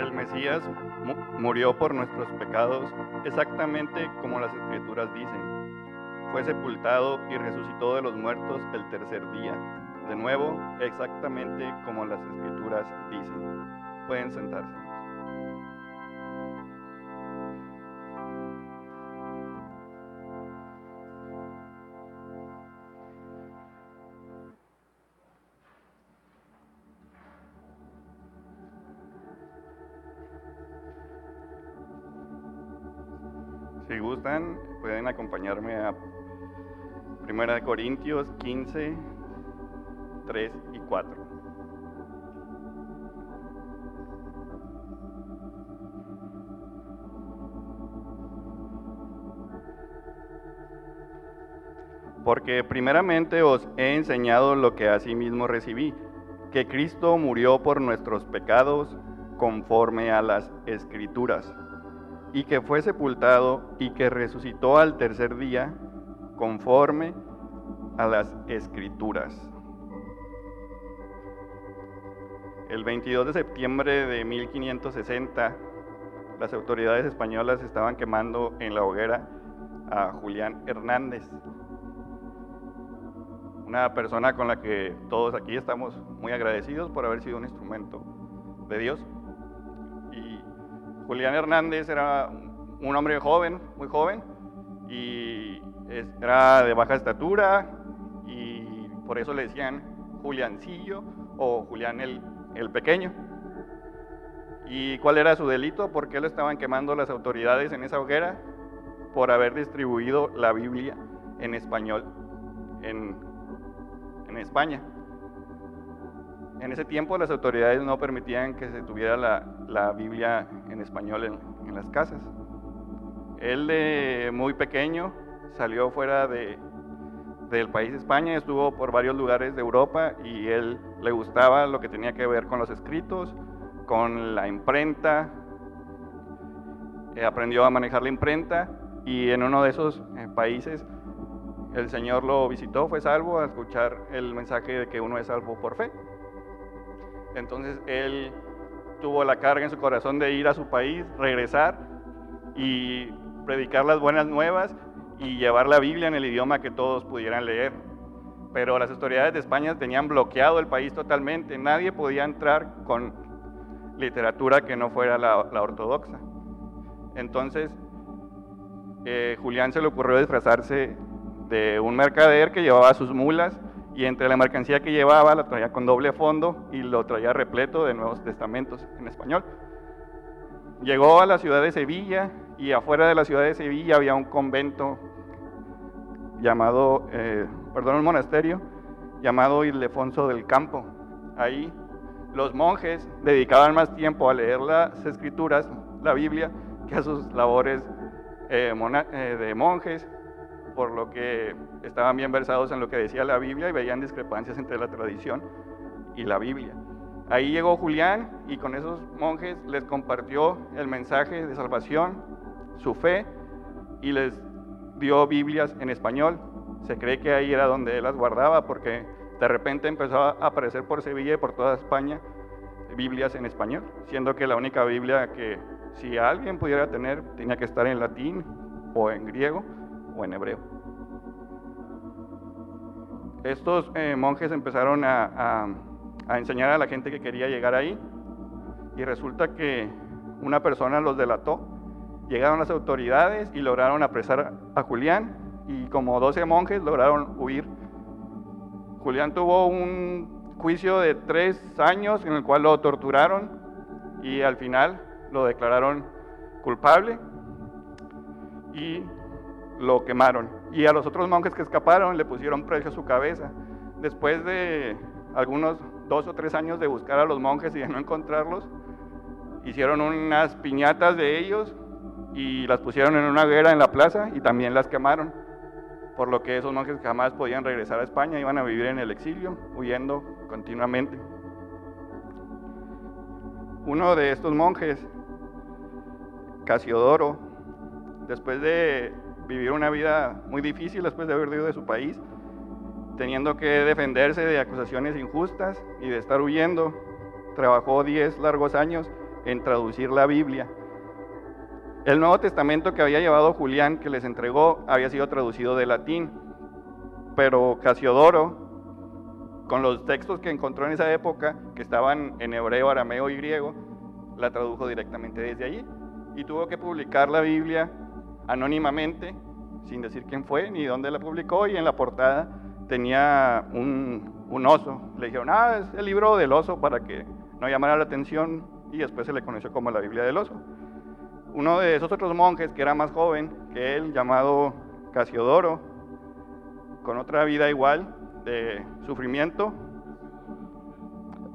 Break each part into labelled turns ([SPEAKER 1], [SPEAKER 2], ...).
[SPEAKER 1] el Mesías murió por nuestros pecados exactamente como las escrituras dicen. Fue sepultado y resucitó de los muertos el tercer día. De nuevo, exactamente como las escrituras dicen. Pueden sentarse. Acompañarme a 1 Corintios 15, 3 y 4. Porque primeramente os he enseñado lo que asimismo recibí, que Cristo murió por nuestros pecados conforme a las escrituras y que fue sepultado y que resucitó al tercer día conforme a las escrituras. El 22 de septiembre de 1560, las autoridades españolas estaban quemando en la hoguera a Julián Hernández, una persona con la que todos aquí estamos muy agradecidos por haber sido un instrumento de Dios. Julián Hernández era un hombre joven, muy joven, y era de baja estatura, y por eso le decían Juliancillo o Julián el, el Pequeño. ¿Y cuál era su delito? ¿Por qué lo estaban quemando las autoridades en esa hoguera? Por haber distribuido la Biblia en español en, en España. En ese tiempo las autoridades no permitían que se tuviera la, Biblia en español en, las casas. Él de muy pequeño salió fuera de, del país España, estuvo por varios lugares de Europa y él le gustaba lo que tenía que ver con los escritos, con la imprenta, eh, aprendió a manejar la imprenta y en uno de esos eh, países el Señor lo visitó, fue salvo a escuchar el mensaje de que uno es salvo por fe. Entonces él tuvo la carga en su corazón de ir a su país, regresar y predicar las buenas nuevas y llevar la Biblia en el idioma que todos pudieran leer. Pero las autoridades de España tenían bloqueado el país totalmente, nadie podía entrar con literatura que no fuera la, ortodoxa. Entonces, eh, Julián se le ocurrió disfrazarse de un mercader que llevaba sus mulas y entre la mercancía que llevaba la traía con doble fondo y lo traía repleto de Nuevos Testamentos en español. Llegó a la ciudad de Sevilla y afuera de la ciudad de Sevilla había un convento llamado, eh, perdón, un monasterio llamado Ildefonso del Campo. Ahí los monjes dedicaban más tiempo a leer las escrituras, la Biblia, que a sus labores eh, eh, de monjes por lo que estaban bien versados en lo que decía la Biblia y veían discrepancias entre la tradición y la Biblia. Ahí llegó Julián y con esos monjes les compartió el mensaje de salvación, su fe, y les dio Biblias en español. Se cree que ahí era donde él las guardaba porque de repente empezó a aparecer por Sevilla y por toda España Biblias en español, siendo que la única Biblia que si alguien pudiera tener tenía que estar en latín o en griego o en hebreo. Estos eh, monjes empezaron a, enseñar a la gente que quería llegar ahí y resulta que una persona los delató. Llegaron las autoridades y lograron apresar a Julián y como 12 monjes lograron huir. Julián tuvo un juicio de tres años en el cual lo torturaron y al final lo declararon culpable y lo quemaron. Y a los otros monjes que escaparon le pusieron precio a su cabeza. Después de algunos dos o tres años de buscar a los monjes y de no encontrarlos, hicieron unas piñatas de ellos y las pusieron en una hoguera en la plaza y también las quemaron. Por lo que esos monjes jamás podían regresar a España, iban a vivir en el exilio, huyendo continuamente. Uno de estos monjes, Casiodoro, después de vivir una vida muy difícil después de haber huido de su país, teniendo que defenderse de acusaciones injustas y de estar huyendo. Trabajó 10 largos años en traducir la Biblia. El Nuevo Testamento que había llevado Julián, que les entregó, había sido traducido de latín, pero Casiodoro, con los textos que encontró en esa época, que estaban en hebreo, arameo y griego, la tradujo directamente desde allí y tuvo que publicar la Biblia anónimamente, sin decir quién fue ni dónde la publicó, y en la portada tenía un, un oso. Le dijeron, ah, es el libro del oso para que no llamara la atención, y después se le conoció como la Biblia del oso. Uno de esos otros monjes, que era más joven que él, llamado Casiodoro, con otra vida igual de sufrimiento,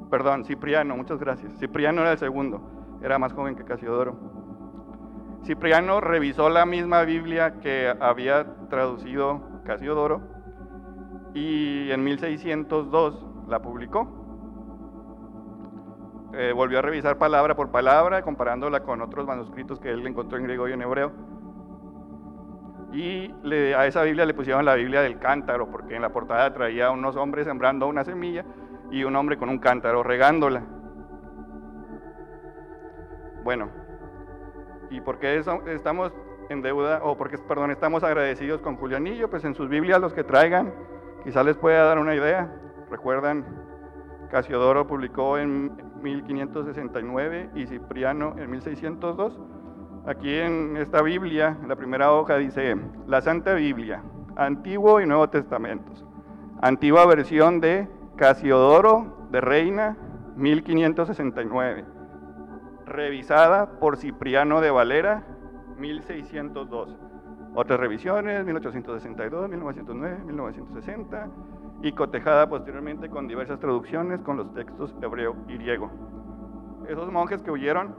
[SPEAKER 1] perdón, Cipriano, muchas gracias. Cipriano era el segundo, era más joven que Casiodoro. Cipriano revisó la misma Biblia que había traducido Casiodoro y en 1602 la publicó. Eh, volvió a revisar palabra por palabra, comparándola con otros manuscritos que él encontró en griego y en hebreo. Y a esa Biblia le pusieron la Biblia del cántaro, porque en la portada traía unos hombres sembrando una semilla y un hombre con un cántaro regándola. Bueno, ¿y por qué estamos en deuda, o porque, perdón, estamos agradecidos con Julianillo? Pues en sus Biblias los que traigan, quizá les pueda dar una idea. Recuerdan, Casiodoro publicó en 1569 y Cipriano en 1602. Aquí en esta Biblia, la primera hoja dice, la Santa Biblia, Antiguo y Nuevo Testamentos. Antigua versión de Casiodoro de Reina, 1569. Revisada por Cipriano de Valera, 1602. Otras revisiones, 1862, 1909, 1960, y cotejada posteriormente con diversas traducciones con los textos hebreo y griego. Esos monjes que huyeron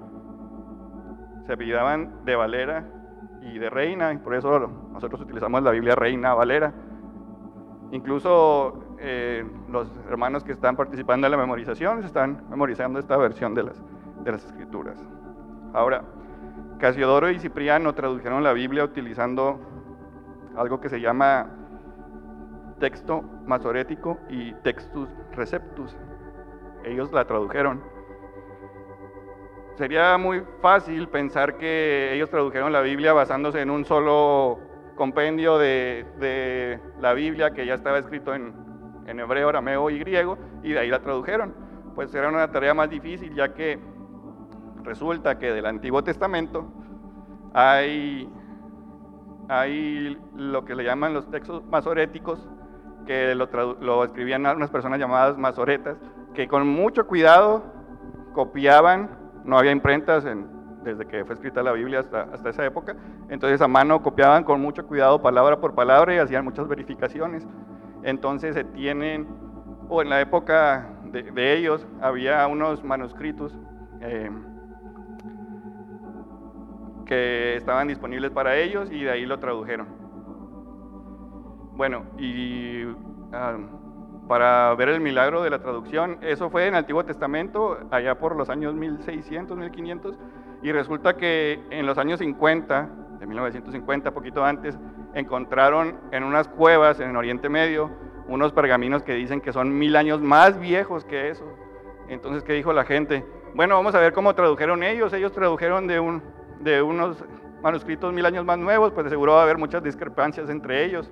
[SPEAKER 1] se apellidaban de Valera y de Reina, y por eso nosotros utilizamos la Biblia Reina Valera. Incluso eh, los hermanos que están participando en la memorización se están memorizando esta versión de las, de las escrituras. Ahora, Casiodoro y Cipriano tradujeron la Biblia utilizando algo que se llama texto masorético y textus receptus. Ellos la tradujeron. Sería muy fácil pensar que ellos tradujeron la Biblia basándose en un solo compendio de, la Biblia que ya estaba escrito en, en hebreo, arameo y griego, y de ahí la tradujeron. Pues era una tarea más difícil, ya que resulta que del Antiguo Testamento hay, hay lo que le llaman los textos masoréticos, que lo, lo escribían unas personas llamadas masoretas, que con mucho cuidado copiaban, no había imprentas en, desde que fue escrita la Biblia hasta, hasta esa época. Entonces a mano copiaban con mucho cuidado palabra por palabra y hacían muchas verificaciones. Entonces se tienen, o en la época de, ellos, había unos manuscritos eh, que estaban disponibles para ellos y de ahí lo tradujeron. Bueno, y ah, para ver el milagro de la traducción, eso fue en el Antiguo Testamento, allá por los años 1600, 1500 y resulta que en los años 50, de 1950, poquito antes, encontraron en unas cuevas en Oriente Medio unos pergaminos que dicen que son mil años más viejos que eso. Entonces, ¿qué dijo la gente? Bueno, vamos a ver cómo tradujeron ellos. Ellos tradujeron de, un, de unos manuscritos mil años más nuevos, pues a haber muchas discrepancias entre ellos.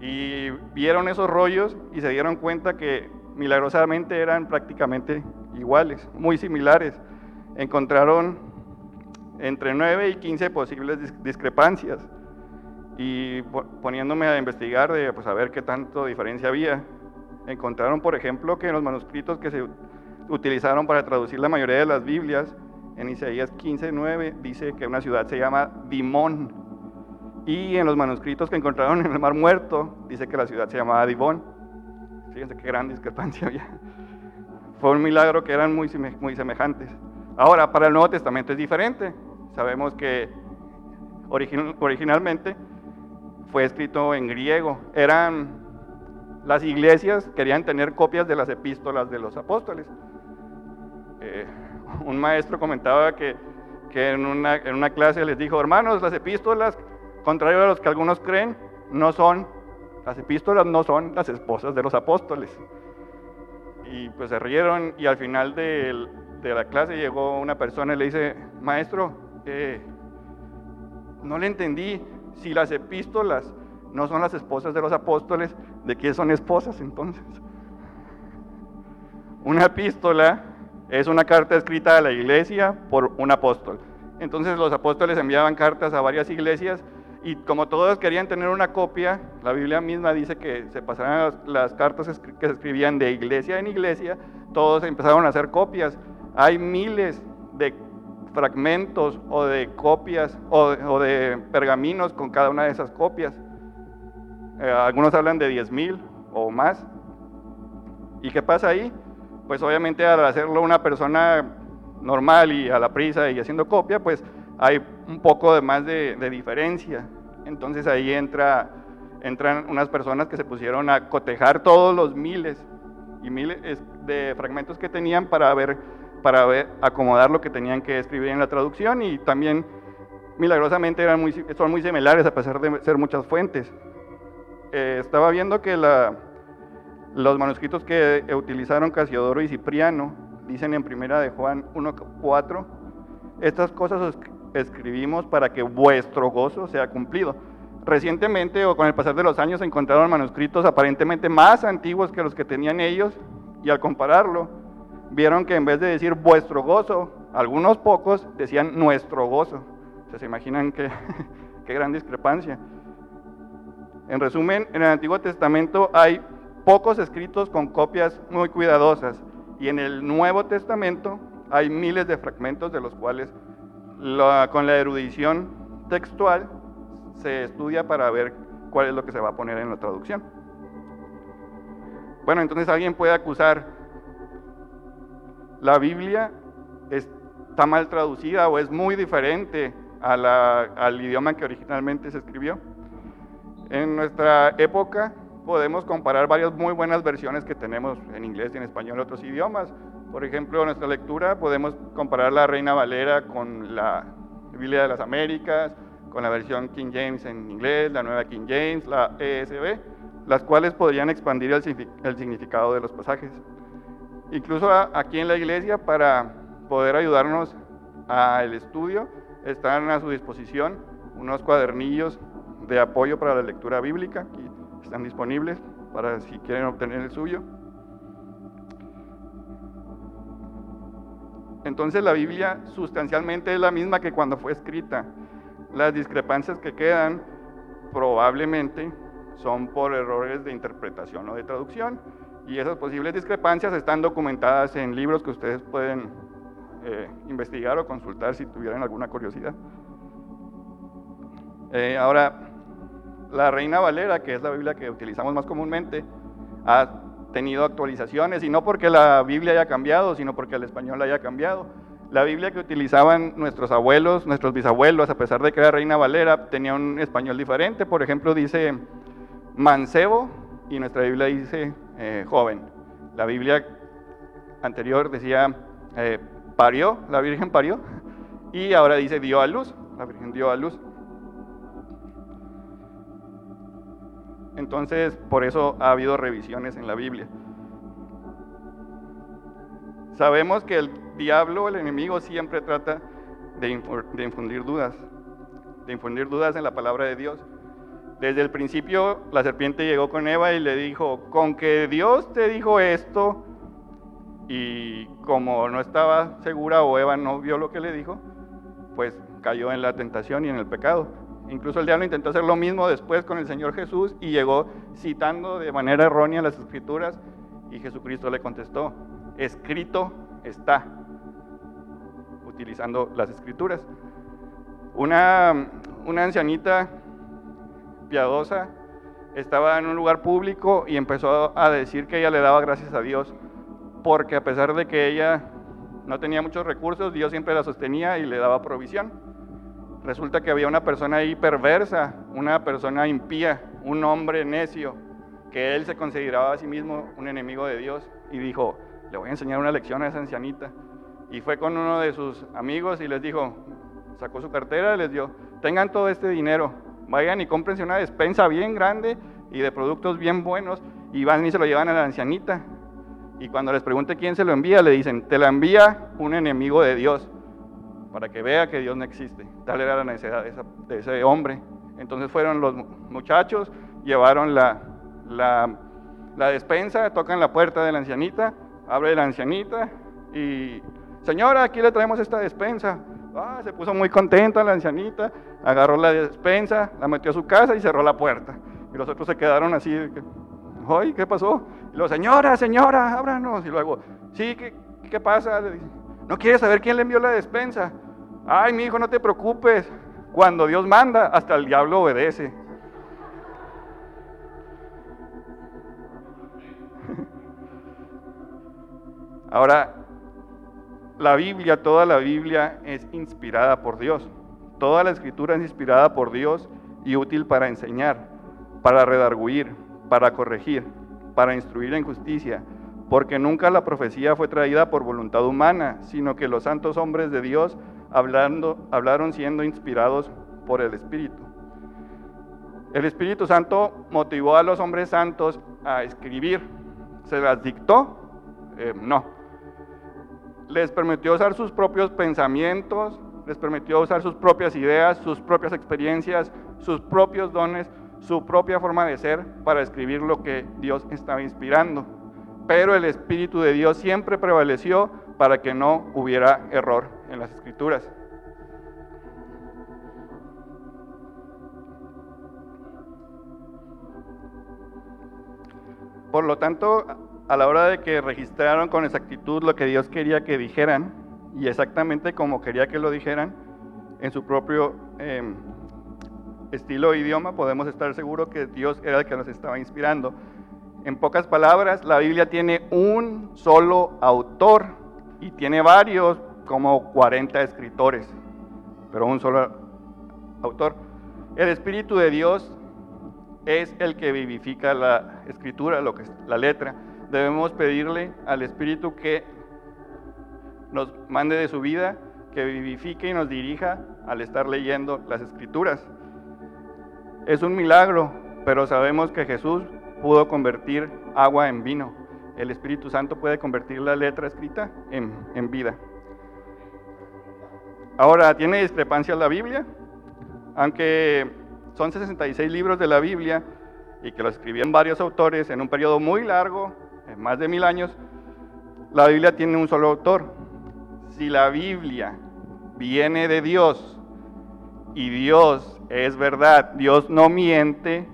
[SPEAKER 1] Y vieron esos rollos y se dieron cuenta que milagrosamente eran prácticamente iguales, muy similares. Encontraron entre 9 y 15 posibles discrepancias. Y poniéndome a investigar, de, pues a ver qué tanto diferencia había, encontraron, por ejemplo, que en los manuscritos que se utilizaron para traducir la mayoría de las Biblias, en Isaías 15:9 dice que una ciudad se llama Dimón. Y en los manuscritos que encontraron en el Mar Muerto, dice que la ciudad se llamaba Divón. Fíjense qué gran discrepancia había. Fue un milagro que eran muy, muy semejantes. Ahora, para el Nuevo Testamento es diferente. Sabemos que originalmente fue escrito en griego. Eran las iglesias querían tener copias de las epístolas de los apóstoles. Eh, un maestro comentaba que, en, una, en, una, clase les dijo, hermanos, las epístolas, contrario a los que algunos creen, no son, las epístolas no son las esposas de los apóstoles. Y pues se rieron y al final de la clase llegó una persona y le dice, maestro, eh, no le entendí si las epístolas no son las esposas de los apóstoles, ¿de qué son esposas entonces? Una epístola es una carta escrita a la iglesia por un apóstol. Entonces los apóstoles enviaban cartas a varias iglesias y como todos querían tener una copia, la Biblia misma dice que se pasaran las, cartas que se escribían de iglesia en iglesia, todos empezaron a hacer copias. Hay miles de fragmentos o de copias o, de pergaminos con cada una de esas copias. Eh, algunos hablan de 10.000 o más. ¿Y qué pasa ahí? Pues obviamente al hacerlo una persona normal y a la prisa y haciendo copia, pues hay un poco de más de, diferencia. Entonces ahí entra, entran unas personas que se pusieron a cotejar todos los miles y miles de fragmentos que tenían para ver, para ver, acomodar lo que tenían que escribir en la traducción y también milagrosamente eran muy, son muy similares a pesar de ser muchas fuentes. Eh, estaba viendo que la, los manuscritos que utilizaron Casiodoro y Cipriano dicen en primera de Juan 1.4, estas cosas escribimos para que vuestro gozo sea cumplido. Recientemente o con el pasar de los años encontraron manuscritos aparentemente más antiguos que los que tenían ellos y al compararlo vieron que en vez de decir vuestro gozo, algunos pocos decían nuestro gozo. ¿Se imaginan qué, qué gran discrepancia? En resumen, en el Antiguo Testamento hay pocos escritos con copias muy cuidadosas y en el Nuevo Testamento hay miles de fragmentos de los cuales con la erudición textual se estudia para ver cuál es lo que se va a poner en la traducción. Bueno, entonces alguien puede acusar, la Biblia está mal traducida o es muy diferente al idioma que originalmente se escribió. En nuestra época podemos comparar varias muy buenas versiones que tenemos en inglés y en español y otros idiomas. Por ejemplo, en nuestra lectura podemos comparar la Reina Valera con la Biblia de las Américas, con la versión King James en inglés, la nueva King James, la ESV, las cuales podrían expandir el, significado de los pasajes. Incluso aquí en la iglesia, para poder ayudarnos al estudio, están a su disposición unos cuadernillos de apoyo para la lectura bíblica, aquí están disponibles para si quieren obtener el suyo. Entonces la Biblia sustancialmente es la misma que cuando fue escrita. Las discrepancias que quedan probablemente son por errores de interpretación o de traducción y esas posibles discrepancias están documentadas en libros que ustedes pueden eh, investigar o consultar si tuvieran alguna curiosidad. Eh, ahora, la Reina Valera, que es la Biblia que utilizamos más comúnmente, ha tenido actualizaciones, y no porque la Biblia haya cambiado, sino porque el español haya cambiado. La Biblia que utilizaban nuestros abuelos, nuestros bisabuelos, a pesar de que era Reina Valera, tenía un español diferente. Por ejemplo, dice mancebo y nuestra Biblia dice eh, joven. La Biblia anterior decía eh, parió, la Virgen parió, y ahora dice dio a luz, la Virgen dio a luz. Entonces, por eso ha habido revisiones en la Biblia. Sabemos que el diablo, el enemigo, siempre trata de, infundir dudas, de infundir dudas en la palabra de Dios. Desde el principio, la serpiente llegó con Eva y le dijo, con que Dios te dijo esto, y como no estaba segura o Eva no vio lo que le dijo, pues cayó en la tentación y en el pecado. Incluso el diablo intentó hacer lo mismo después con el Señor Jesús y llegó citando de manera errónea las escrituras y Jesucristo le contestó, escrito está, utilizando las escrituras. Una, una ancianita piadosa estaba en un lugar público y empezó a decir que ella le daba gracias a Dios porque a pesar de que ella no tenía muchos recursos, Dios siempre la sostenía y le daba provisión resulta que había una persona ahí perversa, una persona impía, un hombre necio, que él se consideraba a sí mismo un enemigo de Dios y dijo, le voy a enseñar una lección a esa ancianita. Y fue con uno de sus amigos y les dijo, sacó su cartera y les dio, tengan todo este dinero, vayan y cómprense una despensa bien grande y de productos bien buenos y van y se lo llevan a la ancianita. Y cuando les pregunte quién se lo envía, le dicen, te la envía un enemigo de Dios, para que vea que Dios no existe. Tal era la necesidad de, ese hombre. Entonces fueron los muchachos, llevaron la, la, la despensa, tocan la puerta de la ancianita, abre la ancianita y, señora, aquí le traemos esta despensa. Ah, se puso muy contenta la ancianita, agarró la despensa, la metió a su casa y cerró la puerta. Y los otros se quedaron así, ¡ay, qué pasó! Y luego, señora, señora, ábranos. Y luego, sí, ¿qué, qué pasa? ¿No quieres saber quién le envió la despensa? Ay, mi hijo, no te preocupes. Cuando Dios manda, hasta el diablo obedece. Ahora, la Biblia, toda la Biblia es inspirada por Dios. Toda la escritura es inspirada por Dios y útil para enseñar, para redarguir, para corregir, para instruir en justicia, porque nunca la profecía fue traída por voluntad humana, sino que los santos hombres de Dios hablando, hablaron siendo inspirados por el Espíritu. El Espíritu Santo motivó a los hombres santos a escribir. ¿Se las dictó? Eh, no les permitió usar sus propios pensamientos, les permitió usar sus propias ideas, sus propias experiencias, sus propios dones, su propia forma de ser para escribir lo que Dios estaba inspirando. Pero el Espíritu de Dios siempre prevaleció para que no hubiera error en las escrituras. Por lo tanto, a la hora de que registraron con exactitud lo que Dios quería que dijeran y exactamente como quería que lo dijeran en su propio em, estilo e idioma, podemos estar seguros que Dios era el que nos estaba inspirando. En pocas palabras, la Biblia tiene un solo autor y tiene varios, como 40 escritores, pero un solo autor. El Espíritu de Dios es el que vivifica la escritura, lo que es la letra debemos pedirle al Espíritu que nos mande de su vida, que vivifique y nos dirija al estar leyendo las escrituras. Es un milagro, pero sabemos que Jesús pudo convertir agua en vino. El Espíritu Santo puede convertir la letra escrita en, en vida. Ahora, ¿tiene discrepancia la Biblia? Aunque son 66 libros de la Biblia y que lo escribieron varios autores en un periodo muy largo, más de mil años, la Biblia tiene un solo autor. Si la Biblia viene de Dios y Dios es verdad, Dios no miente,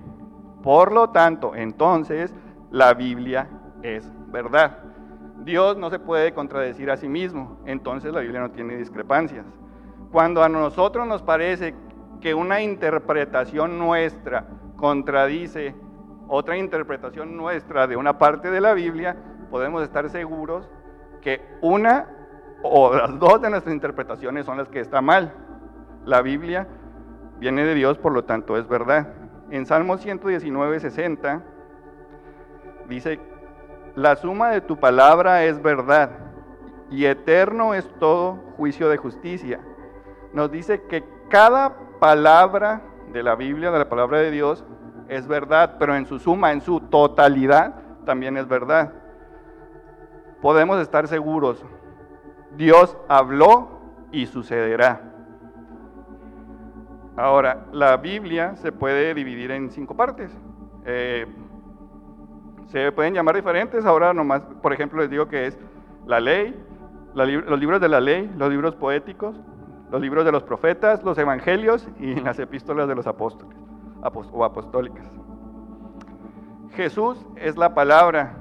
[SPEAKER 1] por lo tanto, entonces la Biblia es verdad. Dios no se puede contradecir a sí mismo, entonces la Biblia no tiene discrepancias. Cuando a nosotros nos parece que una interpretación nuestra contradice otra interpretación nuestra de una parte de la Biblia, podemos estar seguros que una o las dos de nuestras interpretaciones son las que están mal. La Biblia viene de Dios, por lo tanto es verdad. En Salmo 119, 60 dice, la suma de tu palabra es verdad y eterno es todo juicio de justicia. Nos dice que cada palabra de la Biblia, de la palabra de Dios, es verdad, pero en su suma, en su totalidad, también es verdad. Podemos estar seguros, Dios habló y sucederá. Ahora, la Biblia se puede dividir en cinco partes. Eh, se pueden llamar diferentes, ahora nomás, por ejemplo, les digo que es la ley, los libros de la ley, los libros poéticos, los libros de los profetas, los evangelios y las epístolas de los apóstoles o apostólicas. Jesús es la palabra.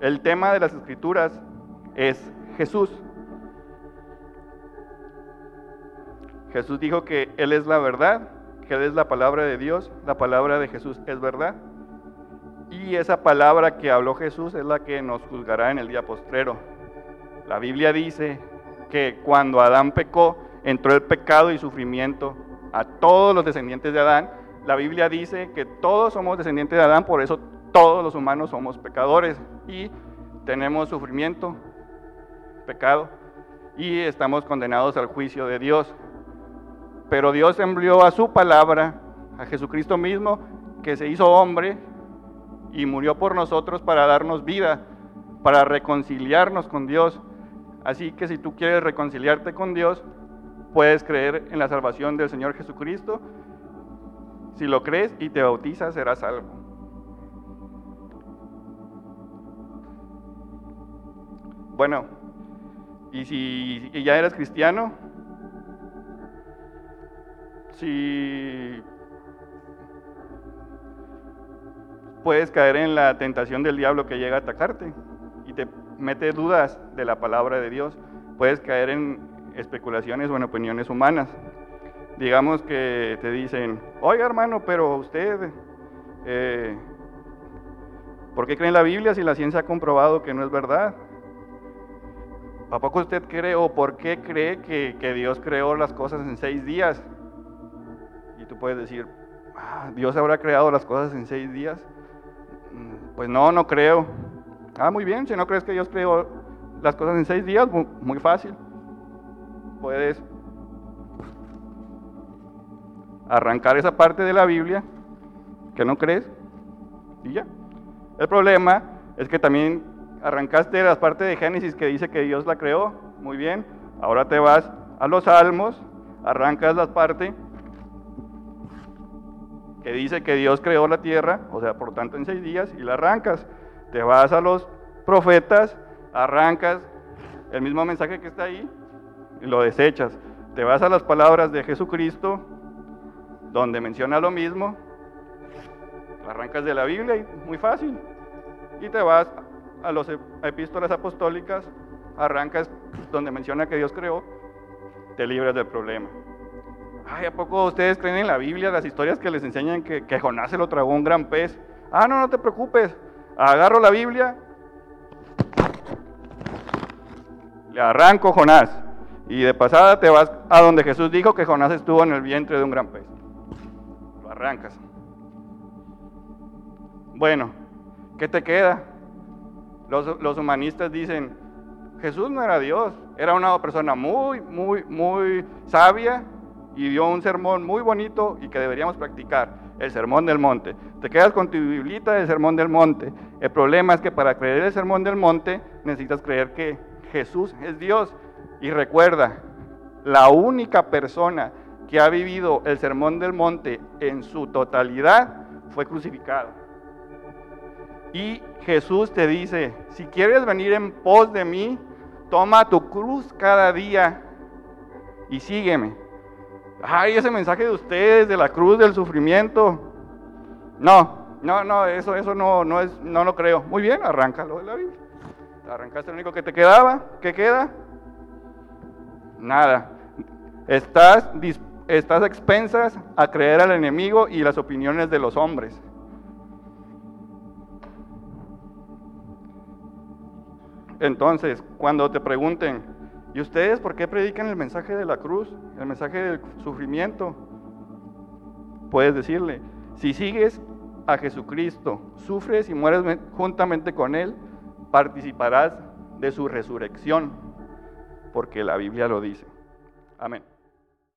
[SPEAKER 1] El tema de las escrituras es Jesús. Jesús dijo que Él es la verdad, que Él es la palabra de Dios, la palabra de Jesús es verdad. Y esa palabra que habló Jesús es la que nos juzgará en el día postrero. La Biblia dice que cuando Adán pecó, entró el pecado y sufrimiento a todos los descendientes de Adán la Biblia dice que todos somos descendientes de Adán, por eso todos los humanos somos pecadores y tenemos sufrimiento, pecado, y estamos condenados al juicio de Dios. Pero Dios envió a su palabra, a Jesucristo mismo, que se hizo hombre y murió por nosotros para darnos vida, para reconciliarnos con Dios. Así que si tú quieres reconciliarte con Dios, puedes creer en la salvación del Señor Jesucristo. Si lo crees y te bautizas, serás salvo. Bueno, y si ya eres cristiano, si puedes caer en la tentación del diablo que llega a atacarte y te mete dudas de la palabra de Dios, puedes caer en especulaciones o en opiniones humanas. Digamos que te dicen, oiga hermano, pero usted, eh, ¿por qué cree en la Biblia si la ciencia ha comprobado que no es verdad? ¿A poco usted cree o por qué cree que, que Dios creó las cosas en seis días? Puedes decir, ah, ¿Dios habrá creado las cosas en seis días? Mm, pues no, no creo. Ah, muy bien, si no crees que Dios creó las cosas en seis días, muy fácil. Puedes arrancar esa parte de la Biblia que no crees y ya. El problema es que también arrancaste la parte de Génesis que dice que Dios la creó, muy bien. Ahora te vas a los Salmos, arrancas la parte que dice que Dios creó la tierra, o sea, por tanto en seis días, y la arrancas. Te vas a los profetas, arrancas el mismo mensaje que está ahí y lo desechas. Te vas a las palabras de Jesucristo, donde menciona lo mismo, arrancas de la Biblia, y muy fácil. Y te vas a las epístolas apostólicas, arrancas donde menciona que Dios creó, te libras del problema. ¿A poco ustedes creen en la Biblia las historias que les enseñan que, que Jonás se lo tragó un gran pez? Ah, no, no te preocupes. Agarro la Biblia, le arranco Jonás. Y de pasada te vas a donde Jesús dijo que Jonás estuvo en el vientre de un gran pez. Lo arrancas. Bueno, ¿qué te queda? Los, los humanistas dicen, Jesús no era Dios, era una persona muy, muy, muy sabia y dio un sermón muy bonito y que deberíamos practicar, el sermón del monte. Te quedas con tu biblita del sermón del monte. El problema es que para creer el sermón del monte necesitas creer que Jesús es Dios. Y recuerda, la única persona que ha vivido el sermón del monte en su totalidad fue crucificado. Y Jesús te dice, si quieres venir en pos de mí, toma tu cruz cada día y sígueme. Ay, ese mensaje de ustedes, de la cruz, del sufrimiento. No, no, no, eso, eso no, no, es, no lo creo. Muy bien, arráncalo de la Biblia. Arrancaste lo único que te quedaba. ¿Qué queda? Nada. Estás, estás expensas a creer al enemigo y las opiniones de los hombres. Entonces, cuando te pregunten, ¿Y ustedes por qué predican el mensaje de la cruz, el mensaje del sufrimiento? Puedes decirle, si sigues a Jesucristo, sufres y mueres juntamente con Él, participarás de su resurrección, porque la Biblia lo dice. Amén.